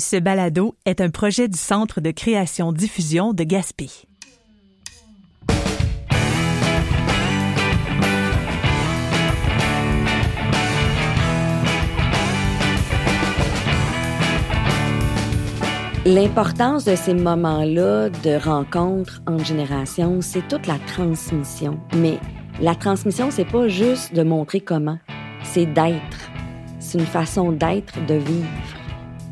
Ce balado est un projet du Centre de création-diffusion de Gaspé. L'importance de ces moments-là de rencontre entre générations, c'est toute la transmission. Mais la transmission, c'est pas juste de montrer comment, c'est d'être. C'est une façon d'être, de vivre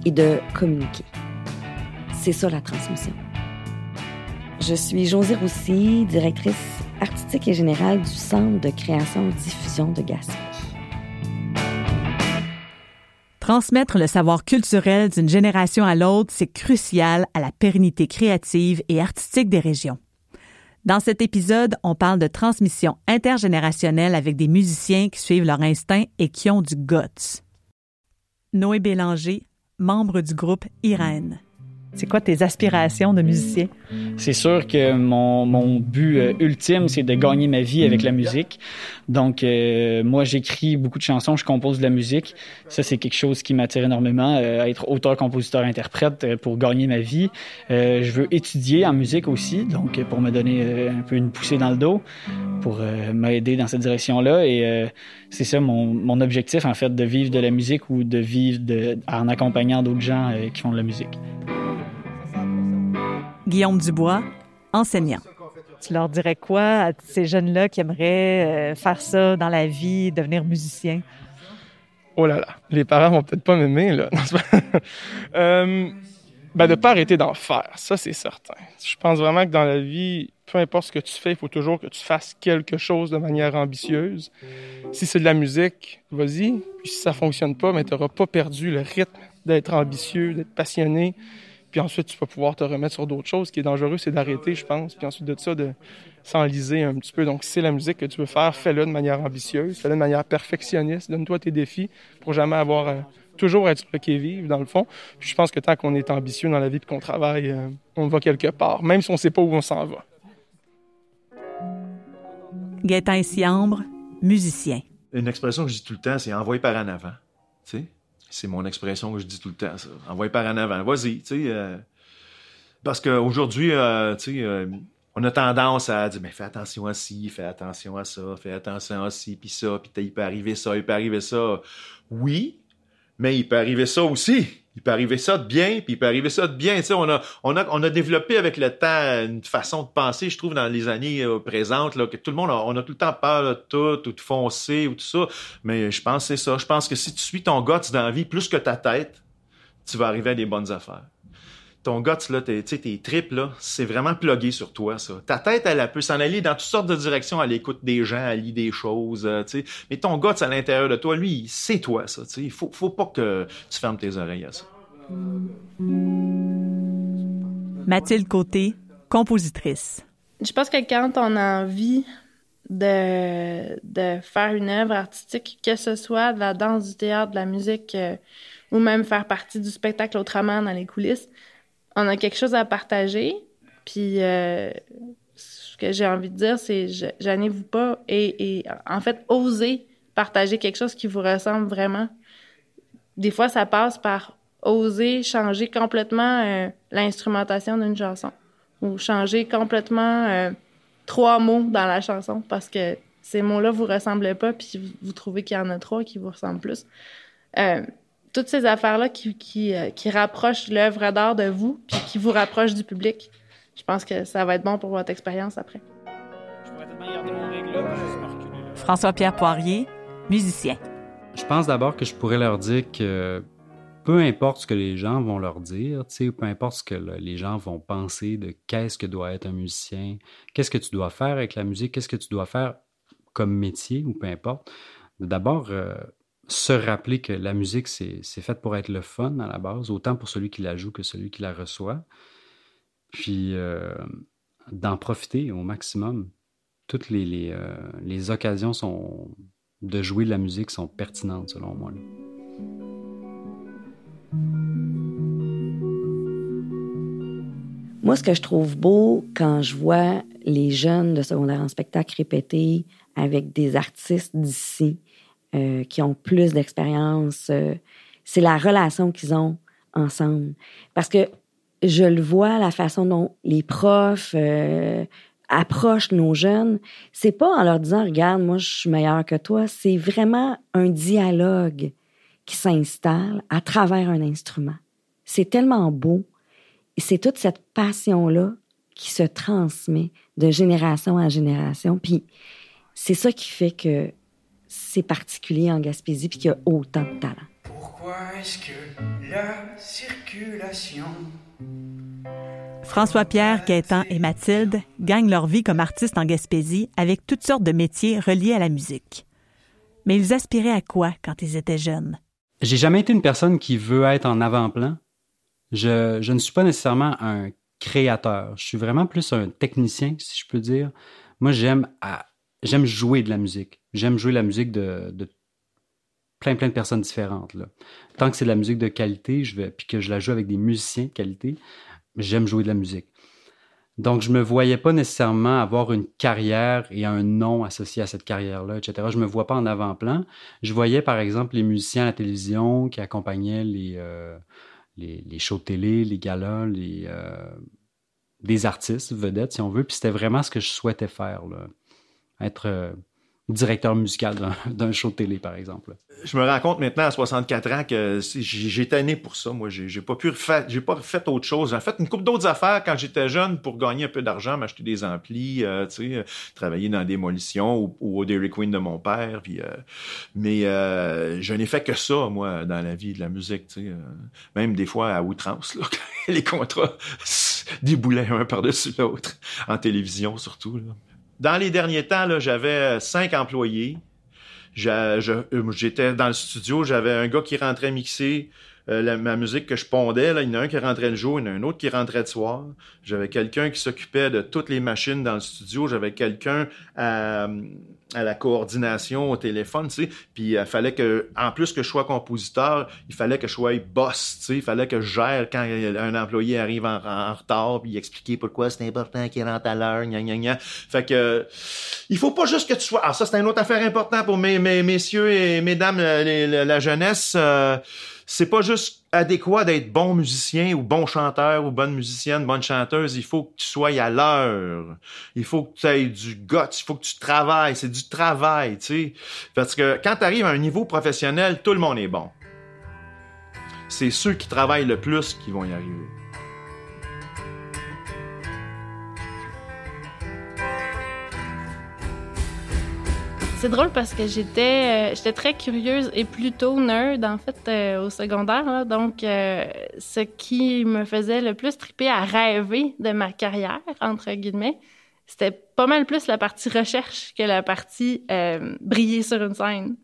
et de communiquer. C'est ça la transmission. Je suis Josée Roussy, directrice artistique et générale du Centre de création-diffusion de Gaspé. Transmettre le savoir culturel d'une génération à l'autre, c'est crucial à la pérennité créative et artistique des régions. Dans cet épisode, on parle de transmission intergénérationnelle avec des musiciens qui suivent leur instinct et qui ont du guts. Noé Bélanger, membre du groupe Irène. C'est quoi tes aspirations de musicien? C'est sûr que mon, mon but euh, ultime, c'est de gagner ma vie avec la musique. Donc, euh, moi, j'écris beaucoup de chansons, je compose de la musique. Ça, c'est quelque chose qui m'attire énormément, euh, être auteur, compositeur, interprète pour gagner ma vie. je veux étudier en musique aussi, donc pour me donner un peu une poussée dans le dos, pour m'aider dans cette direction-là. Et c'est ça mon, mon, objectif, en fait, de vivre de la musique ou de vivre en accompagnant d'autres gens qui font de la musique. Guillaume Dubois, enseignant. Tu leur dirais quoi à ces jeunes-là qui aimeraient euh, faire ça dans la vie, devenir musicien? Oh là là, les parents vont peut-être pas m'aimer, là. euh, ben, de pas arrêter d'en faire, ça c'est certain. Je pense vraiment que dans la vie, peu importe ce que tu fais, il faut toujours que tu fasses quelque chose de manière ambitieuse. Si c'est de la musique, vas-y. Puis si ça fonctionne pas, mais ben, tu n'auras pas perdu le rythme d'être ambitieux, d'être passionné. Puis ensuite, tu vas pouvoir te remettre sur d'autres choses. Ce qui est dangereux, c'est d'arrêter, je pense. Puis ensuite de ça, de s'enliser un petit peu. Donc, si c'est la musique que tu veux faire, fais-le de manière ambitieuse, fais-le de manière perfectionniste. Donne-toi tes défis pour jamais avoir... Euh, toujours être sur le qui-vive, dans le fond. Puis je pense que tant qu'on est ambitieux dans la vie et qu'on travaille, euh, on va quelque part, même si on ne sait pas où on s'en va. Gaétan Siambre, musicien. Une expression que je dis tout le temps, c'est envoyer par en avant. Tu sais? C'est mon expression que je dis tout le temps, ça. Par en avant. Vas-y, tu sais. Euh, parce qu'aujourd'hui, euh, euh, on a tendance à dire, mais fais attention à ci, fais attention à ça, fais attention à ci, puis ça, puis il peut arriver ça, il peut arriver ça. Oui, mais il peut arriver ça aussi il peut arriver ça de bien, puis il peut arriver ça de bien. Tu sais, on a, on a, on a développé avec le temps une façon de penser, je trouve, dans les années euh, présentes, là, que tout le monde, on a tout le temps peur de tout, ou de foncer, ou tout ça. Mais je pense que c'est ça. Je pense que si tu suis ton guts dans la vie plus que ta tête, tu vas arriver à des bonnes affaires. Ton guts, là, tes, tes tripes, là, c'est vraiment plugué sur toi, ça. Ta tête, elle, peut s'en aller dans toutes sortes de directions à l'écoute des gens, à lire des choses, euh, tu sais. Mais ton guts à l'intérieur de toi, lui, c'est toi, ça, tu sais. Il faut, faut pas que tu fermes tes oreilles à ça. Mathilde Côté, compositrice. Je pense que quand on a envie de, de faire une œuvre artistique, que ce soit de la danse, du théâtre, de la musique, euh, ou même faire partie du spectacle autrement dans les coulisses, on a quelque chose à partager. Puis euh, ce que j'ai envie de dire, c'est gênez-vous pas et, et en fait, osez partager quelque chose qui vous ressemble vraiment. Des fois, ça passe par oser changer complètement euh, l'instrumentation d'une chanson ou changer complètement euh, trois mots dans la chanson parce que ces mots-là vous ressemblent pas puis vous, trouvez qu'il y en a trois qui vous ressemblent plus. Euh, toutes ces affaires-là qui, qui, qui rapprochent l'œuvre d'art de vous puis qui vous rapprochent du public, je pense que ça va être bon pour votre expérience après. François-Pierre Poirier, musicien. Je pense d'abord que je pourrais leur dire que peu importe ce que les gens vont leur dire, peu importe ce que les gens vont penser de qu'est-ce que doit être un musicien, qu'est-ce que tu dois faire avec la musique, qu'est-ce que tu dois faire comme métier ou peu importe. D'abord, euh, se rappeler que la musique, c'est fait pour être le fun à la base, autant pour celui qui la joue que celui qui la reçoit. Puis euh, d'en profiter au maximum. Toutes les, les, euh, les, occasions sont, de jouer de la musique sont pertinentes selon moi. Moi, ce que je trouve beau quand je vois les jeunes de secondaire en spectacle répéter avec des artistes d'ici euh, qui ont plus d'expérience, euh, c'est la relation qu'ils ont ensemble. Parce que je le vois, la façon dont les profs euh, approchent nos jeunes, c'est pas en leur disant, regarde, moi, je suis meilleur que toi. C'est vraiment un dialogue qui s'installe à travers un instrument. C'est tellement beau. Et c'est toute cette passion-là qui se transmet de génération en génération. Puis c'est ça qui fait que c'est particulier en Gaspésie puis qu'il y a autant de talent. Pourquoi est-ce que la circulation François-Pierre, Gaétan et Mathilde gagnent leur vie comme artistes en Gaspésie avec toutes sortes de métiers reliés à la musique. Mais ils aspiraient à quoi quand ils étaient jeunes? J'ai jamais été une personne qui veut être en avant-plan. Je, je ne suis pas nécessairement un créateur. Je suis vraiment plus un technicien, si je peux dire. Moi, j'aime j'aime jouer de la musique. J'aime jouer la musique de, plein, plein de personnes différentes. Tant que c'est de la musique de qualité, je puis que je la joue avec des musiciens de qualité, j'aime jouer de la musique. Donc, je me voyais pas nécessairement avoir une carrière et un nom associé à cette carrière-là, etc. Je me vois pas en avant-plan. Je voyais, par exemple, les musiciens à la télévision qui accompagnaient les, euh, les, shows de télé, les galas, les, euh, des artistes vedettes, si on veut. Puis c'était vraiment ce que je souhaitais faire, là. être euh, directeur musical d'un show de télé, par exemple. Je me rends compte maintenant à 64 ans que j'étais né pour ça. Moi, j'ai pas pu j'ai pas autre chose. J'ai fait une couple d'autres affaires quand j'étais jeune pour gagner un peu d'argent, m'acheter des amplis, euh, travailler dans la démolition ou, au Dairy Queen de mon père. Puis, euh, mais euh, je n'ai fait que ça, moi, dans la vie de la musique, sais. même des fois à outrance, les contrats déboulaient un par-dessus l'autre, en télévision surtout. Dans les derniers temps, j'avais cinq employés. Euh, j'étais dans le studio, j'avais un gars qui rentrait mixer euh, ma musique que je pondais. Il y en a un qui rentrait le jour, il y en a un autre qui rentrait le soir. J'avais quelqu'un qui s'occupait de toutes les machines dans le studio. J'avais quelqu'un à, à, la coordination au téléphone, tu sais. Puis il fallait que, en plus que je sois compositeur, il fallait que je sois boss, tu sais. Il fallait que je gère quand un employé arrive en, retard, puis expliquer pourquoi c'est important qu'il rentre à l'heure, gna gna gna. Fait que, il faut pas juste que tu sois. Alors ça, c'est une autre affaire importante pour mes, mes messieurs et mesdames, la, jeunesse. Euh, c'est pas juste adéquat d'être bon musicien ou bon chanteur ou bonne musicienne, bonne chanteuse. Il faut que tu sois à l'heure. Il faut que tu aies du guts. Il faut que tu travailles. C'est du travail, tu sais. Parce que quand tu arrives à un niveau professionnel, tout le monde est bon. C'est ceux qui travaillent le plus qui vont y arriver. C'est drôle parce que j'étais euh, j'étais très curieuse et plutôt nerd en fait euh, au secondaire. Donc, euh, ce qui me faisait le plus triper à rêver de ma carrière entre guillemets, c'était pas mal plus la partie recherche que la partie briller sur une scène.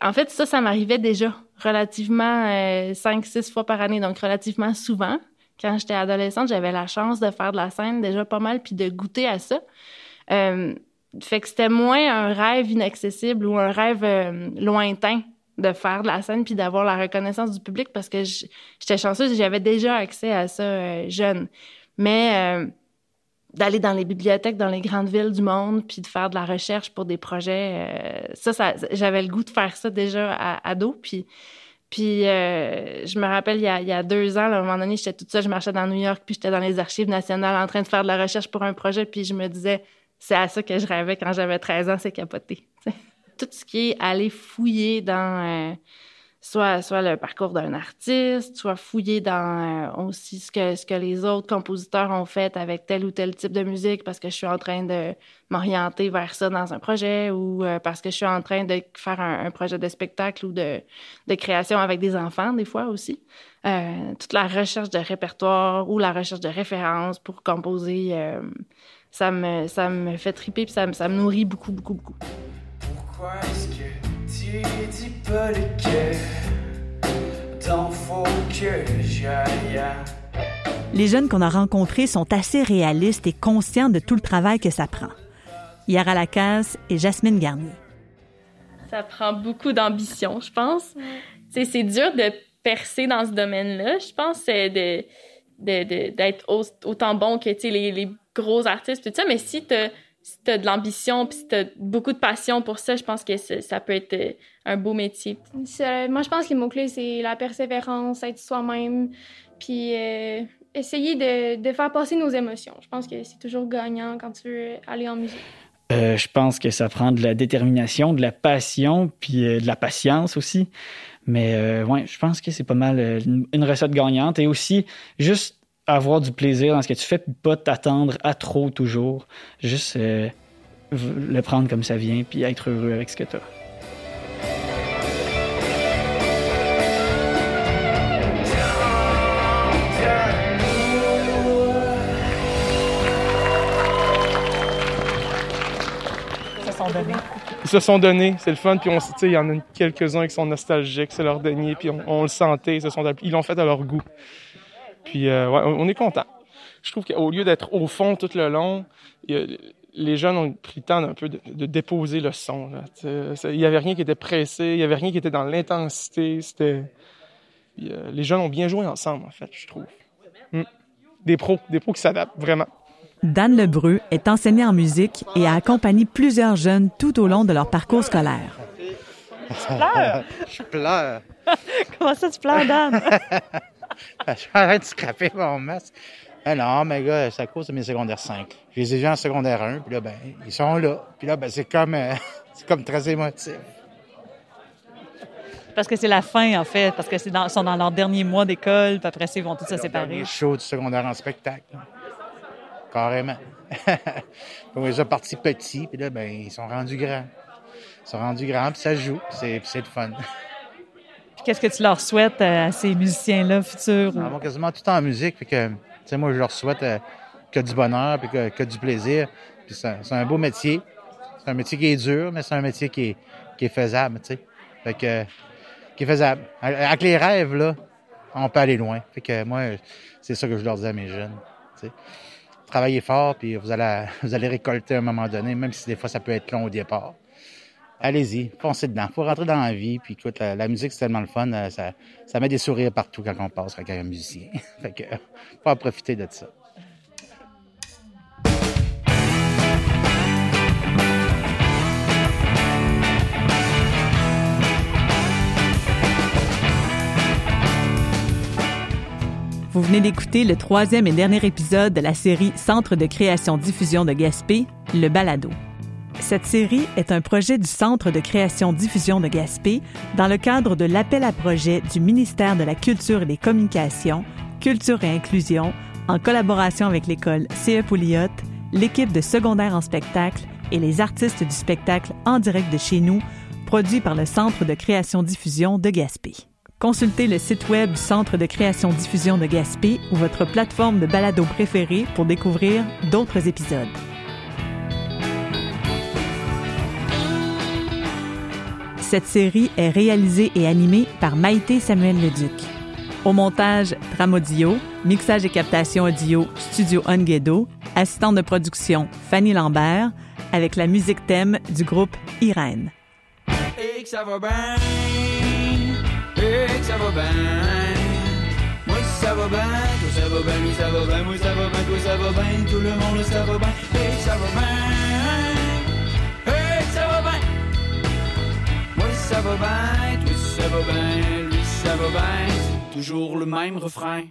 En fait, ça, ça m'arrivait déjà relativement 5-6 fois par année, donc relativement souvent. Quand j'étais adolescente, j'avais la chance de faire de la scène déjà pas mal puis de goûter à ça. Fait que c'était moins un rêve inaccessible ou un rêve euh, lointain de faire de la scène puis d'avoir la reconnaissance du public parce que j'étais chanceuse, j'avais déjà accès à ça euh, jeune. Mais euh, d'aller dans les bibliothèques dans les grandes villes du monde puis de faire de la recherche pour des projets, ça, ça j'avais le goût de faire ça déjà à ado puis puis je me rappelle, il y, a, il y a deux ans, à un moment donné, j'étais toute seule, je marchais dans New York, puis j'étais dans les archives nationales en train de faire de la recherche pour un projet, puis je me disais, c'est à ça que je rêvais quand j'avais 13 ans, c'est capoté. Tout ce qui est aller fouiller dans euh, soit, soit le parcours d'un artiste, soit fouiller dans euh, aussi ce que, ce que les autres compositeurs ont fait avec tel ou tel type de musique parce que je suis en train de m'orienter vers ça dans un projet ou euh, parce que je suis en train de faire un, projet de spectacle ou de, de, création avec des enfants, des fois aussi. toute la recherche de répertoire ou la recherche de références pour composer ça me, ça me fait triper et ça, ça me nourrit beaucoup, beaucoup, beaucoup. Pourquoi est-ce que tu dis pas le cœur faut que j'aille Les jeunes qu'on a rencontrés sont assez réalistes et conscients de tout le travail que ça prend. Yara Lacasse et Jasmine Garnier. Ça prend beaucoup d'ambition, je pense. C'est dur de percer dans ce domaine-là. Je pense de d'être autant bon que les, les gros artistes, tout ça, mais si tu si t'as de l'ambition puis si t'as beaucoup de passion pour ça, je pense que ça peut être euh, un beau métier. moi, je pense que les mots-clés, c'est la persévérance, être soi-même, puis euh, essayer de, de, faire passer nos émotions. Je pense que c'est toujours gagnant quand tu veux aller en musique. Euh, je pense que ça prend de la détermination, de la passion, puis de la patience aussi. Mais ouais, je pense que c'est pas mal une recette gagnante. Et aussi, juste avoir du plaisir dans ce que tu fais, puis pas t'attendre à trop toujours. Juste euh, le prendre comme ça vient, puis être heureux avec ce que tu as. Ils se sont donnés, c'est le fun. Puis on, il y en a quelques-uns qui sont nostalgiques, c'est leur dernier, puis on, le sentait, ils se sont, ils l'ont fait à leur goût. Puis euh, on est content. Je trouve qu'au lieu d'être au fond tout le long, les jeunes ont pris le temps un peu de, déposer le son. Il n'y avait rien qui était pressé, il n'y avait rien qui était dans l'intensité. C'était, euh, les jeunes ont bien joué ensemble, en fait, je trouve. Hmm. Des pros, des pros qui s'adaptent vraiment. Dan Lebreu est enseignant en musique et a accompagné plusieurs jeunes tout au long de leur parcours scolaire. Tu pleures? Je pleure. Comment ça, tu pleures, Dan? je suis en train de scraper mon masque. Ah non, mais gars, c'est à cause de mes secondaires 5. J'ai les gens en secondaire 1, puis là, ben, ils sont là. Puis là, ben, c'est comme, euh, c'est comme très émotif. Parce que c'est la fin, en fait, parce que c'est dans, sont dans leur dernier mois d'école, puis après ils vont tous se séparer. Les shows du secondaire en spectacle. Carrément. ils sont partis petits, puis là, ben, ils sont rendus grands. Ils sont rendus grands, puis ça joue, c'est, c'est le fun. Qu'est-ce que tu leur souhaites euh, à ces musiciens-là futurs? Ils vont quasiment tout en musique. Fait que, moi, je leur souhaite euh, que du bonheur puis que, du plaisir. Puis c'est, un beau métier. C'est un métier qui est dur, mais c'est un métier qui est, qui est faisable. Fait que, qui est faisable. Avec les rêves, là, on peut aller loin. Fait que moi, c'est ça que je leur dis à mes jeunes. Travaillez fort, puis vous allez, vous allez récolter à un moment donné, même si des fois ça peut être long au départ allez-y, foncez dedans. Faut rentrer dans la vie. Puis écoute, la, musique, c'est tellement le fun. Euh, ça, ça met des sourires partout quand on passe avec un musicien. fait que, faut en profiter de ça. Vous venez d'écouter le troisième et dernier épisode de la série Centre de création diffusion de Gaspé, le balado. Cette série est un projet du Centre de création-diffusion de Gaspé dans le cadre de l'appel à projet du ministère de la Culture et des Communications, Culture et Inclusion, en collaboration avec l'école CE Pouliot, l'équipe de secondaire en spectacle et les artistes du spectacle en direct de chez nous, produit par le Centre de création-diffusion de Gaspé. Consultez le site web du Centre de création-diffusion de Gaspé ou votre plateforme de balado préférée pour découvrir d'autres épisodes. Cette série est réalisée et animée par Maïté Samuel Leduc. Au montage, Tramodio, mixage et captation audio, Studio Onguedo, assistante de production, Fanny Lambert, avec la musique thème du groupe Irène. Ça va bien, lui ça va bien, lui ça va bien, toujours le même refrain.